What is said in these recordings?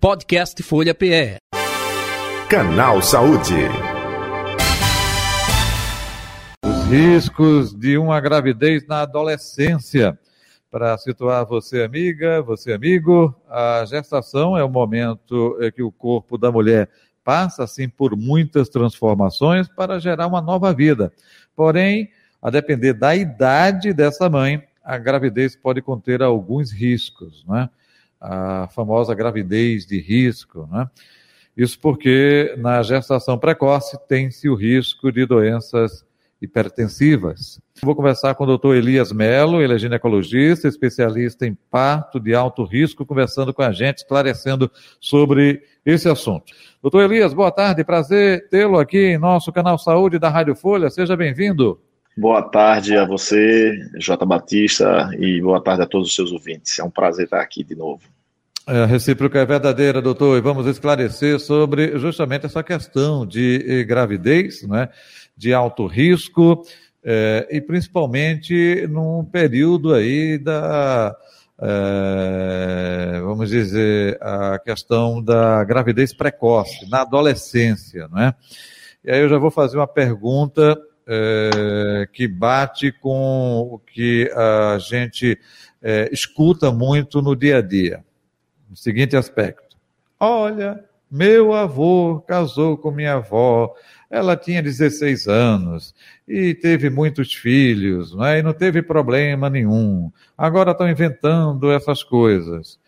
Podcast Folha PE. Canal Saúde. Os riscos de uma gravidez na adolescência. Para situar você, amiga, você, amigo, a gestação é o momento em que o corpo da mulher passa, assim, por muitas transformações para gerar uma nova vida. Porém, a depender da idade dessa mãe, a gravidez pode conter alguns riscos, né? A famosa gravidez de risco, né? Isso porque na gestação precoce tem-se o risco de doenças hipertensivas. Vou conversar com o doutor Elias Melo, ele é ginecologista, especialista em parto de alto risco, conversando com a gente, esclarecendo sobre esse assunto. Doutor Elias, boa tarde, prazer tê-lo aqui em nosso canal Saúde da Rádio Folha, seja bem-vindo. Boa tarde a você, J. Batista, e boa tarde a todos os seus ouvintes. É um prazer estar aqui de novo. É, a recíproca é verdadeira, doutor, e vamos esclarecer sobre justamente essa questão de eh, gravidez, né, de alto risco, é, e principalmente num período aí da, é, vamos dizer, a questão da gravidez precoce, na adolescência, né? E aí eu já vou fazer uma pergunta que bate com o que a gente escuta muito no dia a dia. No seguinte aspecto: olha, meu avô casou com minha avó, ela tinha 16 anos e teve muitos filhos, né, e não teve problema nenhum. Agora estão inventando essas coisas.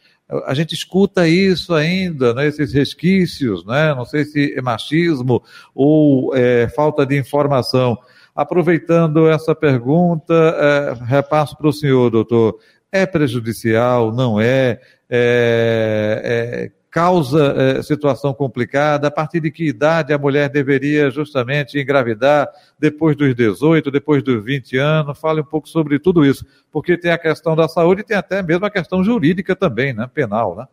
A gente escuta isso ainda, né, esses resquícios, né, não sei se é machismo ou é, falta de informação. Aproveitando essa pergunta, é, repasso para o senhor, doutor. É prejudicial? Não é? é, é causa é, situação complicada? A partir de que idade a mulher deveria justamente engravidar? Depois dos 18, depois dos 20 anos? Fale um pouco sobre tudo isso, porque tem a questão da saúde e tem até mesmo a questão jurídica também, né? Penal, né?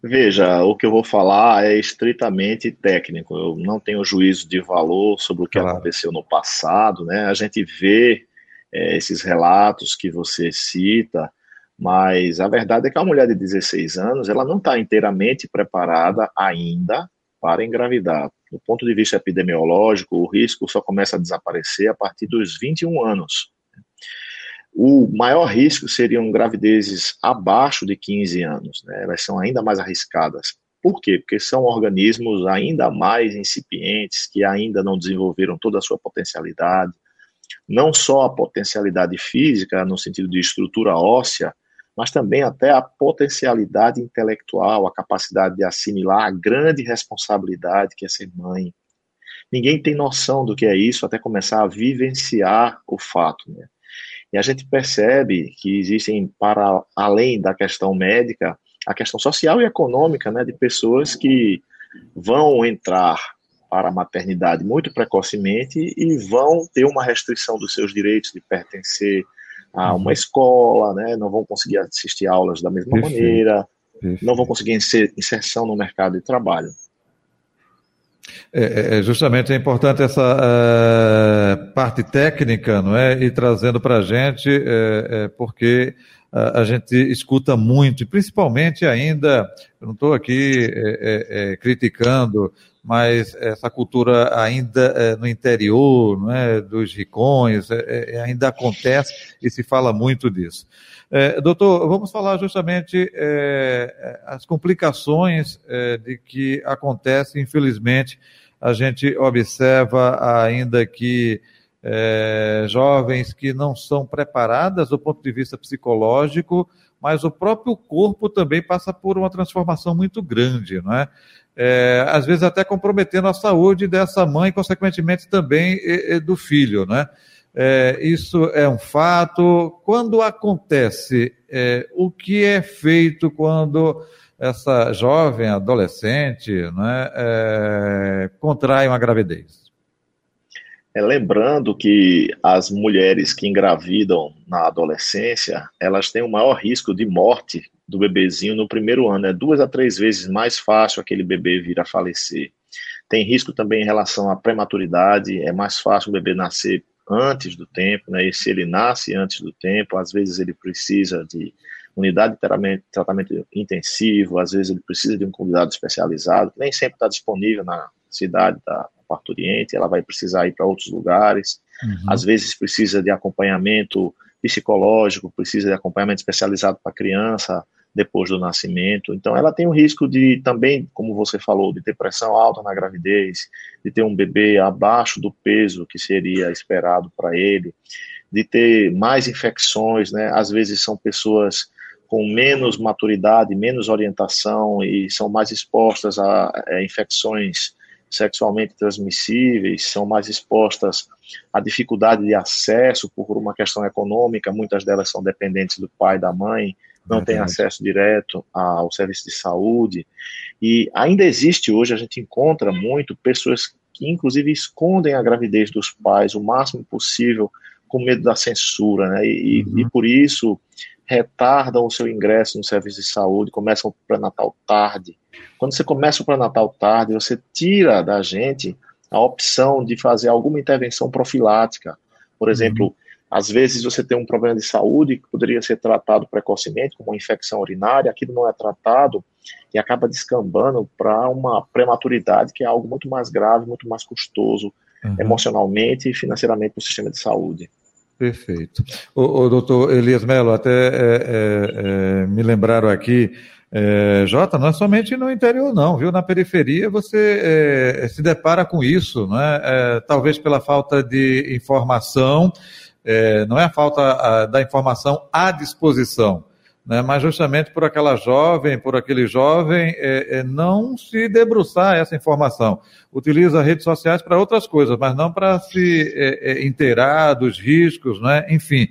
Veja, o que eu vou falar é estritamente técnico. Eu não tenho juízo de valor sobre o que claro. aconteceu no passado, né? A gente vê é, esses relatos que você cita, mas a verdade é que a mulher de 16 anos, ela não está inteiramente preparada ainda para engravidar. Do ponto de vista epidemiológico, o risco só começa a desaparecer a partir dos 21 anos. O maior risco seriam gravidezes abaixo de 15 anos, né? elas são ainda mais arriscadas. Por quê? Porque são organismos ainda mais incipientes, que ainda não desenvolveram toda a sua potencialidade, não só a potencialidade física, no sentido de estrutura óssea, mas também até a potencialidade intelectual, a capacidade de assimilar a grande responsabilidade que é ser mãe. Ninguém tem noção do que é isso até começar a vivenciar o fato. Né? E a gente percebe que existem, para além da questão médica, a questão social e econômica né, de pessoas que vão entrar para a maternidade muito precocemente e vão ter uma restrição dos seus direitos de pertencer a uma escola, né, não vão conseguir assistir aulas da mesma Perfeito. maneira, Perfeito. não vão conseguir inserção no mercado de trabalho. É, é, é, justamente é importante essa é, parte técnica, não é? E trazendo para a gente, é, é, porque a, gente escuta muito, e principalmente ainda, eu não estou aqui criticando, mas essa cultura ainda no interior, não é? Dos ricões, ainda acontece e se fala muito disso. É, doutor, vamos falar justamente é, as complicações é, de que acontecem, infelizmente, a gente observa ainda que é, jovens que não são preparadas do ponto de vista psicológico, mas o próprio corpo também passa por uma transformação muito grande, não é? é às vezes até comprometendo a saúde dessa mãe, consequentemente também do filho, né? É, isso é um fato. Quando acontece, é, o que é feito quando essa jovem, adolescente, né, é, contrai uma gravidez? É, lembrando que as mulheres que engravidam na adolescência, elas têm o maior risco de morte do bebezinho no primeiro ano. É duas a três vezes mais fácil aquele bebê vir a falecer. Tem risco também em relação à prematuridade, é mais fácil o bebê nascer antes do tempo, né? E se ele nasce antes do tempo, às vezes ele precisa de unidade de tratamento, intensivo, às vezes ele precisa de um cuidado especializado, que nem sempre está disponível na cidade da parturiente, ela vai precisar ir para outros lugares, uhum. às vezes precisa de acompanhamento psicológico, precisa de acompanhamento especializado para a criança depois do nascimento. Então, ela tem o risco de também, como você falou, de ter pressão alta na gravidez, de ter um bebê abaixo do peso que seria esperado para ele, de ter mais infecções, né? Às vezes são pessoas com menos maturidade, menos orientação e são mais expostas a, a infecções sexualmente transmissíveis, são mais expostas à dificuldade de acesso por uma questão econômica, muitas delas são dependentes do pai da mãe, não têm acesso direto ao serviço de saúde. E ainda existe hoje, a gente encontra muito pessoas que, inclusive, escondem a gravidez dos pais o máximo possível com medo da censura, né? E, uhum. e por isso retardam o seu ingresso no serviço de saúde, começam o pré-natal tarde. Quando você começa o pré-natal tarde, você tira da gente a opção de fazer alguma intervenção profilática. Por exemplo, uhum. às vezes você tem um problema de saúde que poderia ser tratado precocemente, como uma infecção urinária, aquilo não é tratado e acaba descambando para uma prematuridade, que é algo muito mais grave, muito mais custoso uhum. emocionalmente e financeiramente para o sistema de saúde. Perfeito. O, o doutor Elias Melo, até é, é, é, me lembraram aqui, é, Jota, não é somente no interior não, viu? Na periferia você é, se depara com isso, né? É, talvez pela falta de informação, é, não é a falta a, da informação à disposição, né? mas justamente por aquela jovem, por aquele jovem, é, é não se debruçar essa informação. Utiliza redes sociais para outras coisas, mas não para se é, é, inteirar dos riscos, né? enfim.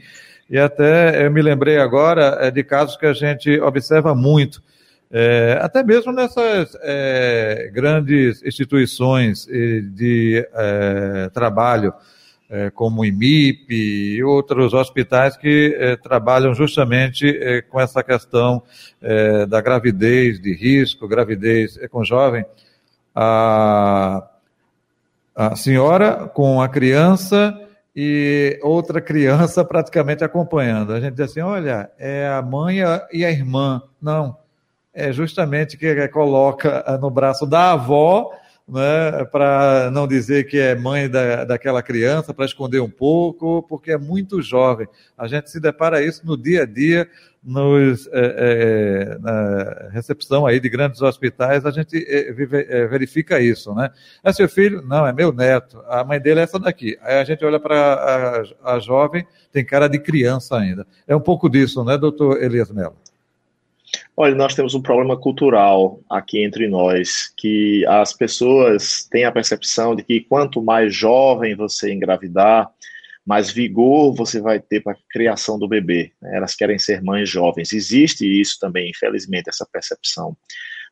E até eu me lembrei agora é, de casos que a gente observa muito, é, até mesmo nessas é, grandes instituições de trabalho, como o IMIP e outros hospitais que trabalham justamente com essa questão da gravidez de risco, gravidez com jovem. A, a senhora com a criança e outra criança praticamente acompanhando. A gente diz assim: olha, é a mãe e a irmã. Não, é justamente que coloca no braço da avó né, para não dizer que é mãe da, daquela criança, para esconder um pouco, porque é muito jovem. A gente se depara isso no dia a dia, nos, é, é, na recepção aí de grandes hospitais, a gente é, vive, é, verifica isso, né? É seu filho? Não, é meu neto. A mãe dele é essa daqui. Aí a gente olha para a, a jovem, tem cara de criança ainda. É um pouco disso, né, doutor Elias Mello? Olha, nós temos um problema cultural aqui entre nós, que as pessoas têm a percepção de que quanto mais jovem você engravidar, mais vigor você vai ter para a criação do bebê. Né? Elas querem ser mães jovens. Existe isso também, infelizmente, essa percepção.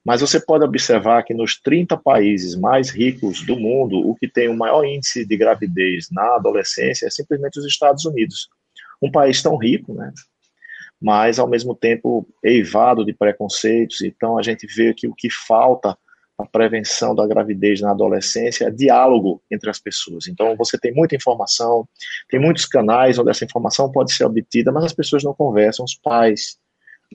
Mas você pode observar que nos 30 países mais ricos do mundo, o que tem o maior índice de gravidez na adolescência é simplesmente os Estados Unidos. Um país tão rico, né? Mas ao mesmo tempo eivado de preconceitos. Então a gente vê que o que falta na prevenção da gravidez na adolescência é diálogo entre as pessoas. Então você tem muita informação, tem muitos canais onde essa informação pode ser obtida, mas as pessoas não conversam, os pais,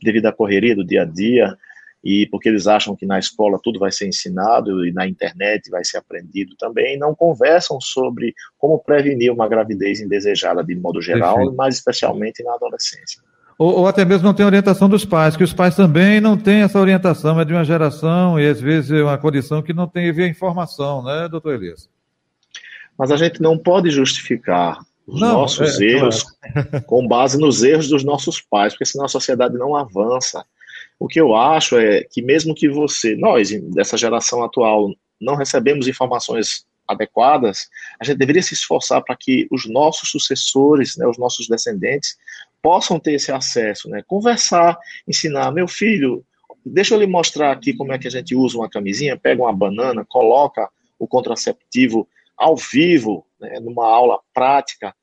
devido à correria do dia a dia, e porque eles acham que na escola tudo vai ser ensinado e na internet vai ser aprendido também, não conversam sobre como prevenir uma gravidez indesejada de modo geral, Perfeito. mas especialmente na adolescência ou, ou, até mesmo não tem orientação dos pais, que os pais também não têm essa orientação, é de uma geração e às vezes é uma condição que não tem a informação, né, doutor Elias? Mas a gente não pode justificar os não, nossos é, erros claro. com base nos erros dos nossos pais, porque senão a sociedade não avança. O que eu acho é que mesmo que você, nós, dessa geração atual, não recebemos informações adequadas, a gente deveria se esforçar para que os nossos sucessores, né, os nossos descendentes, possam ter esse acesso, né? Conversar, ensinar, meu filho, deixa eu lhe mostrar aqui como é que a gente usa uma camisinha, pega uma banana, coloca o contraceptivo ao vivo, né, numa aula prática,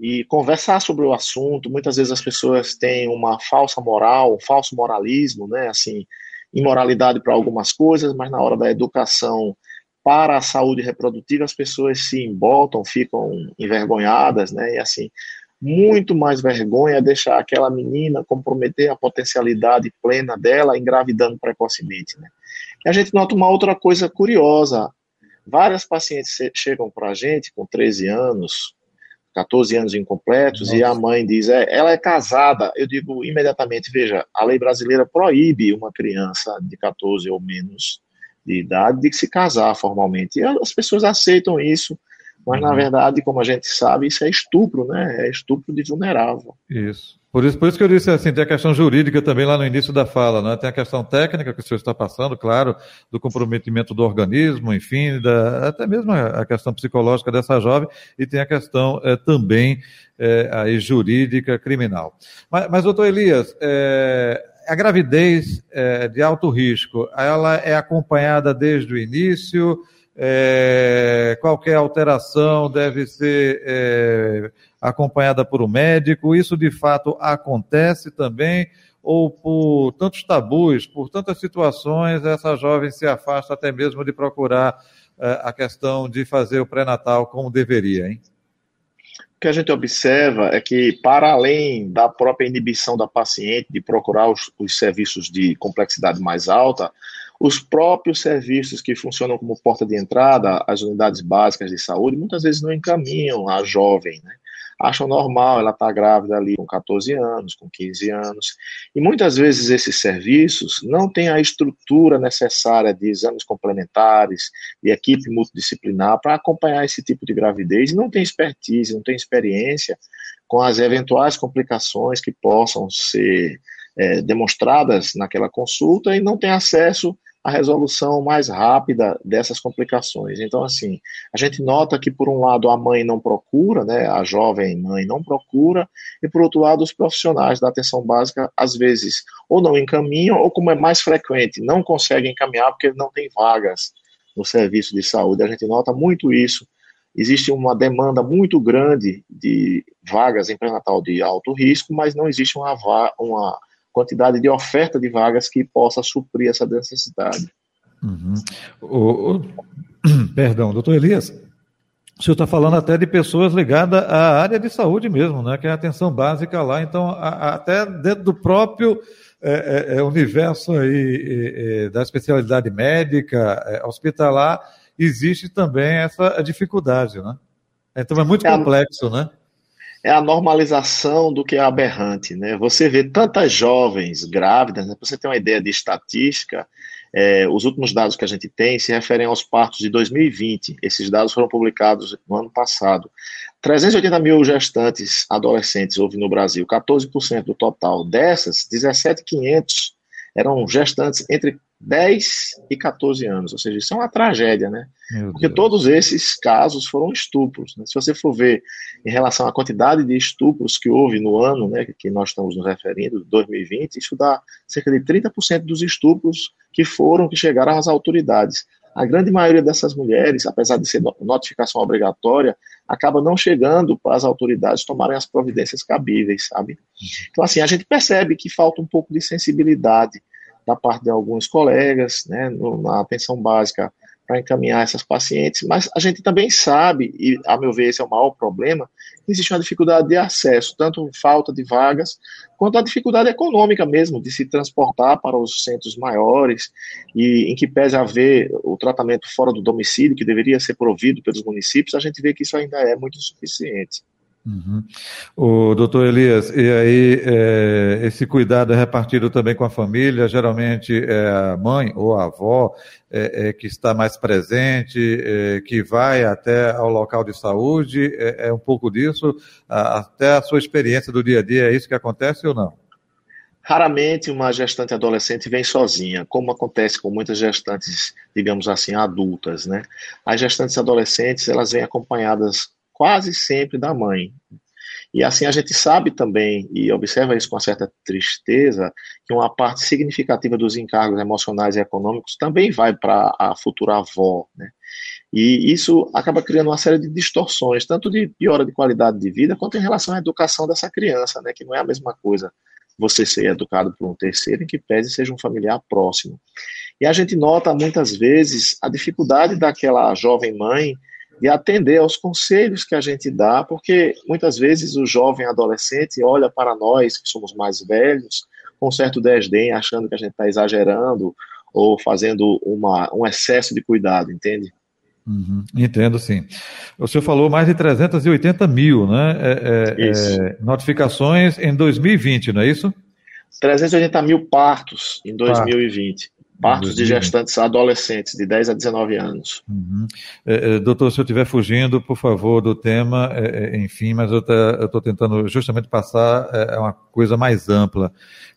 e conversar sobre o assunto. Muitas vezes as pessoas têm uma falsa moral, um falso moralismo, né, assim, imoralidade para algumas coisas, mas na hora da educação para a saúde reprodutiva as pessoas se emboltam, ficam envergonhadas, né, e assim, muito mais vergonha deixar aquela menina comprometer a potencialidade plena dela engravidando precocemente. Né? E a gente nota uma outra coisa curiosa. Várias pacientes chegam para a gente com 13 anos, 14 anos incompletos, Nossa. e a mãe diz, é, ela é casada. Eu digo imediatamente, veja, a lei brasileira proíbe uma criança de 14 ou menos de idade de se casar formalmente. E as pessoas aceitam isso, mas na uhum. verdade, como a gente sabe, isso é estupro, né? É estupro de vulnerável. Isso. Por isso, por isso que eu disse assim, tem a questão jurídica também lá no início da fala, né? Tem a questão técnica que o senhor está passando, claro, do comprometimento do organismo, enfim, da, até mesmo a questão psicológica dessa jovem, e tem a questão é, também é, aí, jurídica, criminal. Mas, mas doutor Elias, é, a gravidez de alto risco, ela é acompanhada desde o início, é, qualquer alteração deve ser é, acompanhada por um médico. Isso de fato acontece também, ou por tantos tabus, por tantas situações, essa jovem se afasta até mesmo de procurar é, a questão de fazer o pré-natal como deveria, hein? O que a gente observa é que, para além da própria inibição da paciente de procurar os, os serviços de complexidade mais alta, os próprios serviços que funcionam como porta de entrada, as unidades básicas de saúde, muitas vezes não encaminham a jovem, né? Acham normal ela estar tá grávida ali com 14 anos, com 15 anos. E muitas vezes esses serviços não têm a estrutura necessária de exames complementares, de equipe multidisciplinar para acompanhar esse tipo de gravidez, e não tem expertise, não tem experiência com as eventuais complicações que possam ser é, demonstradas naquela consulta e não tem acesso à resolução mais rápida dessas complicações. Então, assim, a gente nota que, por um lado, a mãe não procura, né, a jovem mãe não procura, e, por outro lado, os profissionais da atenção básica, às vezes, ou não encaminham, ou, como é mais frequente, não conseguem encaminhar porque não tem vagas no serviço de saúde. A gente nota muito isso existe uma demanda muito grande de vagas em pré-natal de alto risco, mas não existe uma, uma quantidade de oferta de vagas que possa suprir essa necessidade. Uhum. O, o, perdão, doutor Elias, o senhor está falando até de pessoas ligadas à área de saúde mesmo, né, que é a atenção básica lá, então a, a, até dentro do próprio é, é, é universo aí, é, é, da especialidade médica, é, hospitalar, existe também essa dificuldade, né? Então é muito complexo, né? É a normalização do que é aberrante. Né? Você vê tantas jovens grávidas, né? para você ter uma ideia de estatística, é, os últimos dados que a gente tem se referem aos partos de 2020. Esses dados foram publicados no ano passado. 380 mil gestantes adolescentes houve no Brasil, 14% do total. Dessas, 17.500 eram gestantes entre 10 e 14 anos, ou seja, isso é uma tragédia, né? Meu Porque Deus. todos esses casos foram estupros. Né? Se você for ver em relação à quantidade de estupros que houve no ano, né, que nós estamos nos referindo, 2020, isso dá cerca de 30% dos estupros que foram, que chegaram às autoridades. A grande maioria dessas mulheres, apesar de ser notificação obrigatória, acaba não chegando para as autoridades tomarem as providências cabíveis, sabe? Uhum. Então, assim, a gente percebe que falta um pouco de sensibilidade da parte de alguns colegas, né, na atenção básica para encaminhar essas pacientes, mas a gente também sabe, e a meu ver esse é o maior problema, existe uma dificuldade de acesso, tanto falta de vagas, quanto a dificuldade econômica mesmo de se transportar para os centros maiores, e em que pese haver o tratamento fora do domicílio, que deveria ser provido pelos municípios, a gente vê que isso ainda é muito insuficiente. Uhum. O doutor Elias, e aí é, esse cuidado é repartido também com a família, geralmente é a mãe ou a avó é, é que está mais presente, é, que vai até ao local de saúde, é, é um pouco disso, a, até a sua experiência do dia a dia, é isso que acontece ou não? Raramente uma gestante adolescente vem sozinha, como acontece com muitas gestantes, digamos assim, adultas, né? As gestantes adolescentes, elas vêm acompanhadas quase sempre da mãe. E assim a gente sabe também, e observa isso com certa tristeza, que uma parte significativa dos encargos emocionais e econômicos também vai para a futura avó, né? E isso acaba criando uma série de distorções, tanto de piora de qualidade de vida, quanto em relação à educação dessa criança, né? Que não é a mesma coisa você ser educado por um terceiro, em que pese seja um familiar próximo. E a gente nota muitas vezes a dificuldade daquela jovem mãe de atender aos conselhos que a gente dá, porque muitas vezes o jovem adolescente olha para nós, que somos mais velhos, com certo desdém, achando que a gente está exagerando ou fazendo uma, um excesso de cuidado, entende? Uhum, entendo, sim. O senhor falou mais de 380 mil, né? É, é, é, notificações em 2020, não é isso? 380 mil partos em 2020. Partos de gestantes adolescentes, de 10 a 19 anos. Uhum. É, é, doutor, se eu estiver fugindo, por favor, do tema, é, é enfim, mas eu estou tentando justamente passar é, uma coisa mais ampla.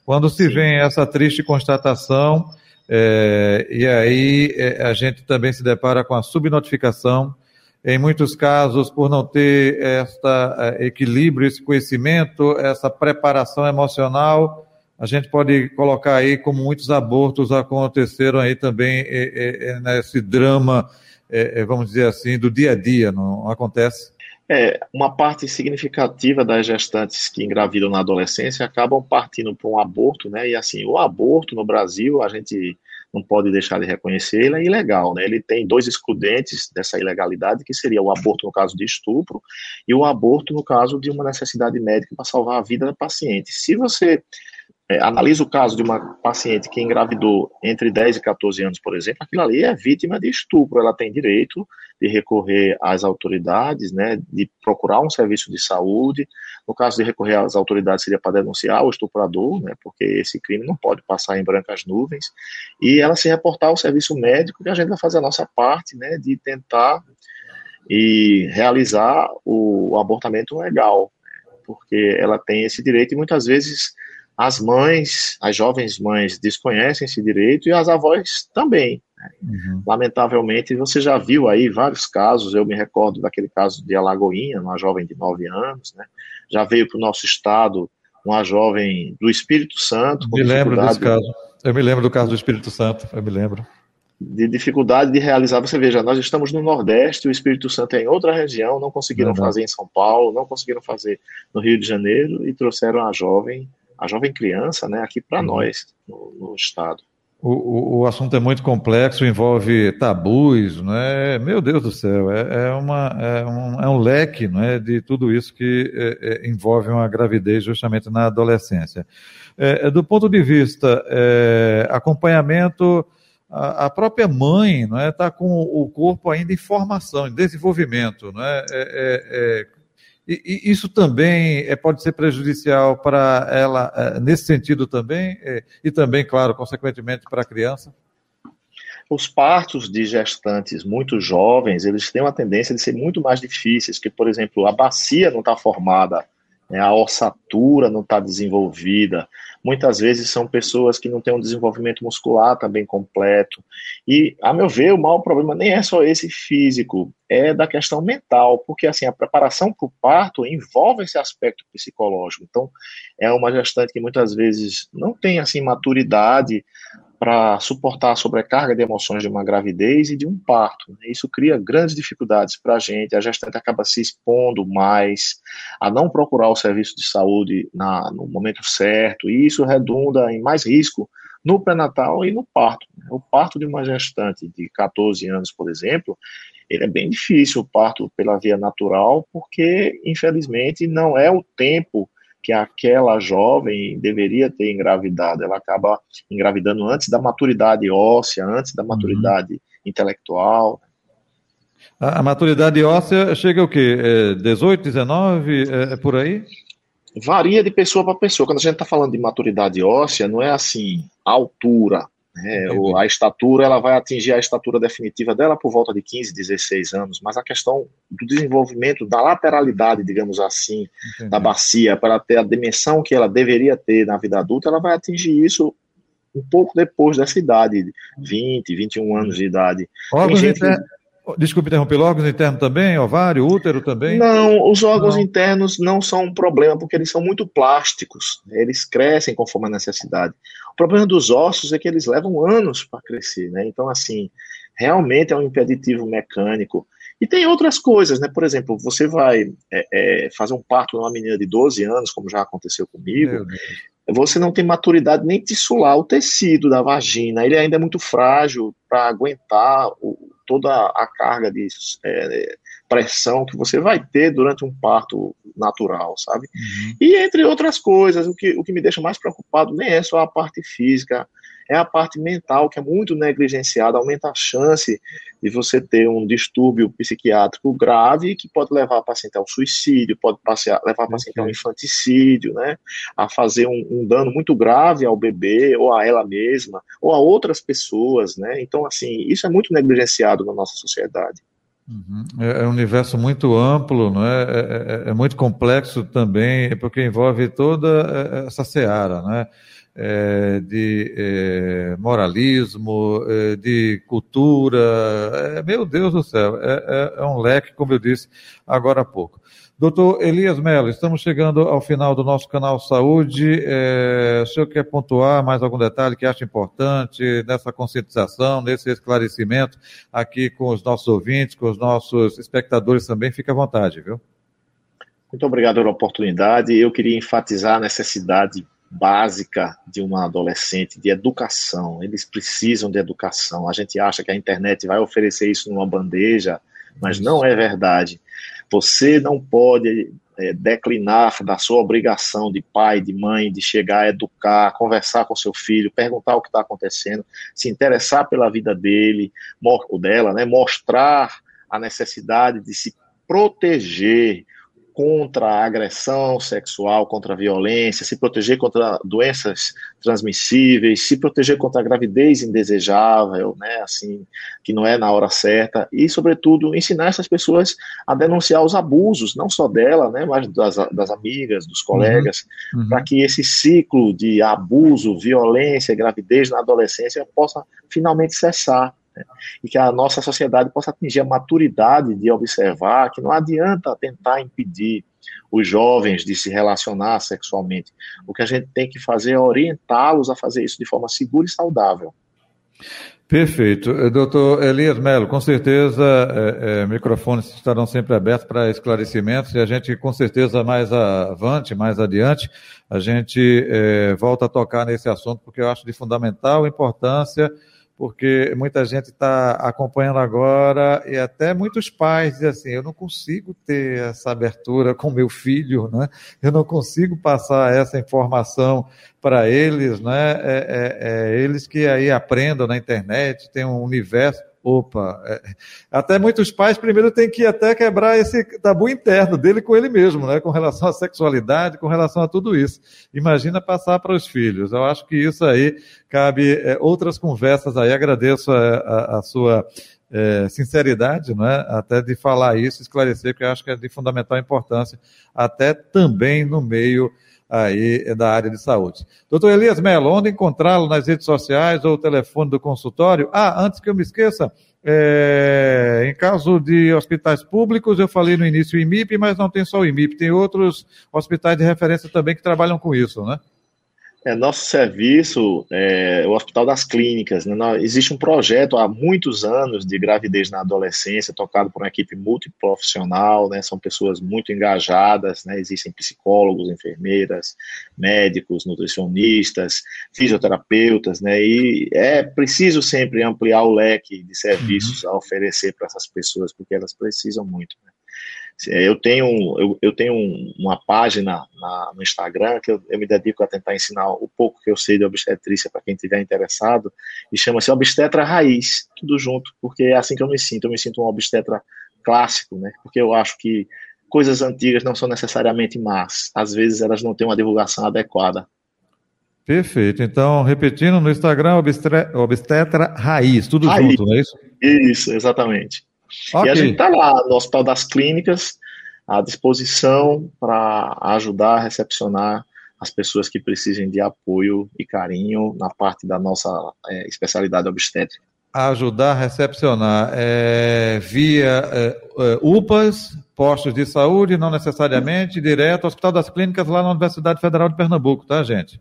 Quando se vem essa triste constatação é, e aí é, a gente também se depara com a subnotificação, em muitos casos, por não ter este equilíbrio, esse conhecimento, essa preparação emocional, a gente pode colocar aí como muitos abortos aconteceram aí também é, é, nesse drama, é, vamos dizer assim, do dia a dia, não acontece? É, uma parte significativa das gestantes que engravidam na adolescência acabam partindo para um aborto, né? E assim, o aborto no Brasil, a gente não pode deixar de reconhecer, ele é ilegal, né? Ele tem dois excludentes dessa ilegalidade, que seria o aborto no caso de estupro e o aborto no caso de uma necessidade médica para salvar a vida da paciente. Se você é, analisa o caso de uma paciente que engravidou entre 10 e 14 anos, por exemplo, aquilo ali é vítima de estupro, ela tem direito de recorrer às autoridades, né, de procurar um serviço de saúde. No caso de recorrer às autoridades, seria para denunciar o estuprador, né, porque esse crime não pode passar em brancas nuvens, e ela se reportar ao serviço médico, e a gente vai fazer a nossa parte, né, de tentar e realizar o, o abortamento legal, né, porque ela tem esse direito e muitas vezes as mães, as jovens mães desconhecem esse direito e as avós também. Né? Uhum. Lamentavelmente, você já viu aí vários casos, eu me recordo daquele caso de Alagoinha, uma jovem de 9 anos, né? já veio para o nosso estado uma jovem do Espírito Santo. Me lembro desse caso. Eu me lembro do caso do Espírito Santo, eu me lembro. De dificuldade de realizar. Você veja, nós estamos no Nordeste, o Espírito Santo é em outra região, não conseguiram fazer em São Paulo, não conseguiram fazer no Rio de Janeiro e trouxeram a jovem a jovem criança, né, aqui para uhum. nós, no, no Estado. O, o, o, assunto é muito complexo, envolve tabus, né? Meu Deus do céu, é, é uma, é, um, é um leque né, de tudo isso que é, é, envolve uma gravidez justamente na adolescência. É, é do ponto de vista acompanhamento, a, a, própria mãe está é, tá com o corpo ainda em formação, em desenvolvimento. Né? E, e isso também é, pode ser prejudicial para ela é, nesse sentido também, é, e também, claro, consequentemente para a criança? Os partos de gestantes muito jovens, eles têm uma tendência de ser muito mais difíceis, que, por exemplo, a bacia não está formada, né, a ossatura não está desenvolvida, muitas vezes são pessoas que não têm um desenvolvimento muscular também completo. E, a meu ver, o maior problema nem é só esse físico, é da questão mental, porque assim, a preparação para o parto envolve esse aspecto psicológico. Então, é uma gestante que muitas vezes não tem assim maturidade para suportar a sobrecarga de emoções de uma gravidez e de um parto. Né? Isso cria grandes dificuldades para a gente, a gestante acaba se expondo mais a não procurar o serviço de saúde na, no momento certo, e isso redunda em mais risco no pré-natal e no parto. Né? O parto de uma gestante de 14 anos, por exemplo, ele é bem difícil, o parto pela via natural, porque, infelizmente, não é o tempo que aquela jovem deveria ter engravidado. Ela acaba engravidando antes da maturidade óssea, antes da maturidade uhum. intelectual. A, a, maturidade óssea chega o quê? É 18, 19, é, é por aí? Varia de pessoa para pessoa. Quando a gente está falando de maturidade óssea, não é assim, altura, né? a estatura ela vai atingir a estatura definitiva dela por volta de 15, 16 anos, mas a questão do desenvolvimento da lateralidade, digamos assim, Entendi. da bacia, para ter a dimensão que ela deveria ter na vida adulta, ela vai atingir isso um pouco depois dessa idade, 20, 21 anos de idade. Órgãos, gente... inter... Desculpe interromper, órgãos internos também, ovário, útero também? Não, os órgãos não. internos não são um problema, porque eles são muito plásticos, eles crescem conforme a necessidade. O problema dos ossos é que eles levam anos para crescer, né? Então, assim, realmente é um impeditivo mecânico. E tem outras coisas, né? Por exemplo, você vai é, é, fazer um parto numa menina de 12 anos, como já aconteceu comigo, você não tem maturidade nem tissular o tecido da vagina, ele ainda é muito frágil para aguentar o, toda a carga de é, pressão que você vai ter durante um parto natural, sabe? Uhum. E entre outras coisas, o que, o que me deixa mais preocupado nem é só a parte física, é a parte mental, que é muito negligenciada, aumenta a chance de você ter um distúrbio psiquiátrico grave que pode levar a paciente ao suicídio, pode passear, levar a paciente ao infanticídio, né, a fazer um, um, dano muito grave ao bebê, ou a ela mesma, ou a outras pessoas, né, então, assim, isso é muito negligenciado na nossa sociedade. Uhum. É, é um universo muito amplo, não é? É, é? é, muito complexo também, porque envolve toda essa seara, né? é, de é, moralismo, é, de cultura. É, meu Deus do céu, é, é, é, um leque, como eu disse agora há pouco. Doutor Elias Mello, estamos chegando ao final do nosso canal Saúde. o senhor quer pontuar mais algum detalhe que acha importante nessa conscientização, nesse esclarecimento aqui com os nossos ouvintes, com os nossos espectadores também? Fique à vontade, viu? Muito obrigado pela oportunidade. Eu queria enfatizar a necessidade básica de uma adolescente, de educação. Eles precisam de educação. A gente acha que a internet vai oferecer isso numa bandeja, mas não é verdade. Você não pode é, declinar da sua obrigação de pai, de mãe, de chegar educar, conversar com seu filho, perguntar o que está acontecendo, se interessar pela vida dele, ou dela, né, mostrar a necessidade de se proteger, contra a agressão sexual, contra a violência, se proteger contra doenças transmissíveis, se proteger contra a gravidez indesejável, né, assim, que não é na hora certa, e, sobretudo, ensinar essas pessoas a denunciar os abusos, não só dela, né, mas das, das amigas, dos colegas, uhum. Uhum. para que esse ciclo de abuso, violência, gravidez na adolescência possa finalmente cessar né? e que a nossa sociedade possa atingir a maturidade de observar que não adianta tentar impedir os jovens de se relacionar sexualmente. O que a gente tem que fazer é orientá-los a fazer isso de forma segura e saudável. Perfeito. Eh, doutor Elias Melo, com certeza é, é, microfones estarão sempre abertos para esclarecimentos e a gente, com certeza, mais avante, mais adiante, a gente é, volta a tocar nesse assunto, porque eu acho de fundamental importância porque muita gente está acompanhando agora e até muitos pais dizem assim: eu não consigo ter essa abertura com meu filho, né? eu não consigo passar essa informação para eles, né? É, é, é, eles que aí aprendam na internet, tem um universo. Opa, é, até muitos pais primeiro têm que até quebrar esse tabu interno dele com ele mesmo, né? Com relação à sexualidade, com relação a tudo isso. Imagina passar para os filhos. Eu acho que isso aí cabe é, outras conversas aí. Agradeço a, a, a sua é, sinceridade, né? Até de falar isso, esclarecer, porque eu acho que é de fundamental importância, até também no meio aí da área de saúde. Doutor Elias Mello, onde encontrá-lo nas redes sociais ou o telefone do consultório? Ah, antes que eu me esqueça, é, em caso de hospitais públicos, eu falei no início o IMIP, mas não tem só o IMIP, tem outros hospitais de referência também que trabalham com isso, né? É, nosso serviço é o Hospital das Clínicas. Né? Existe um projeto há muitos anos de gravidez na adolescência, tocado por uma equipe multiprofissional, né? são pessoas muito engajadas, né? existem psicólogos, enfermeiras, médicos, nutricionistas, fisioterapeutas, né? e é preciso sempre ampliar o leque de serviços uhum. a oferecer para essas pessoas, porque elas precisam muito. Né? É, eu tenho, eu, eu tenho uma página na, no Instagram que eu, eu, me dedico a tentar ensinar o pouco que eu sei de obstetrícia para quem tiver interessado, e chama-se Obstetra Raiz, tudo junto, porque é assim que eu me sinto, eu me sinto um obstetra clássico, né? Porque eu acho que coisas antigas não são necessariamente más, às vezes elas não têm uma divulgação adequada. Perfeito. Então, repetindo, no Instagram, obstetra, obstetra Raiz, tudo Raiz. junto, não é isso? Isso, exatamente. Okay. E a gente está lá no Hospital das Clínicas, à disposição para ajudar a recepcionar as pessoas que precisem de apoio e carinho na parte da nossa é, especialidade obstétrica. Ajudar a recepcionar é, via é, UPAs, postos de saúde, não necessariamente, direto, Hospital das Clínicas lá na Universidade Federal de Pernambuco, tá, gente?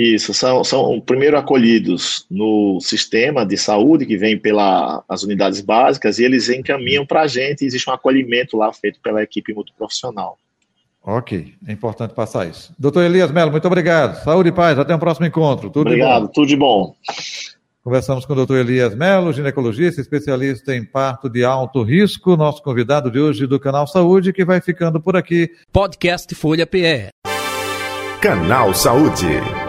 Isso, são, são primeiro acolhidos no sistema de saúde que vem pelas unidades básicas e eles encaminham para a gente, existe um acolhimento lá feito pela equipe multiprofissional. Ok, é importante passar isso. Doutor Elias Melo, muito obrigado. Saúde e paz, até o próximo encontro. Tudo obrigado, tudo de bom. Conversamos com o doutor Elias Melo, ginecologista, especialista em parto de alto risco, nosso convidado de hoje do Canal Saúde, que vai ficando por aqui. Podcast Folha PE. Canal Saúde.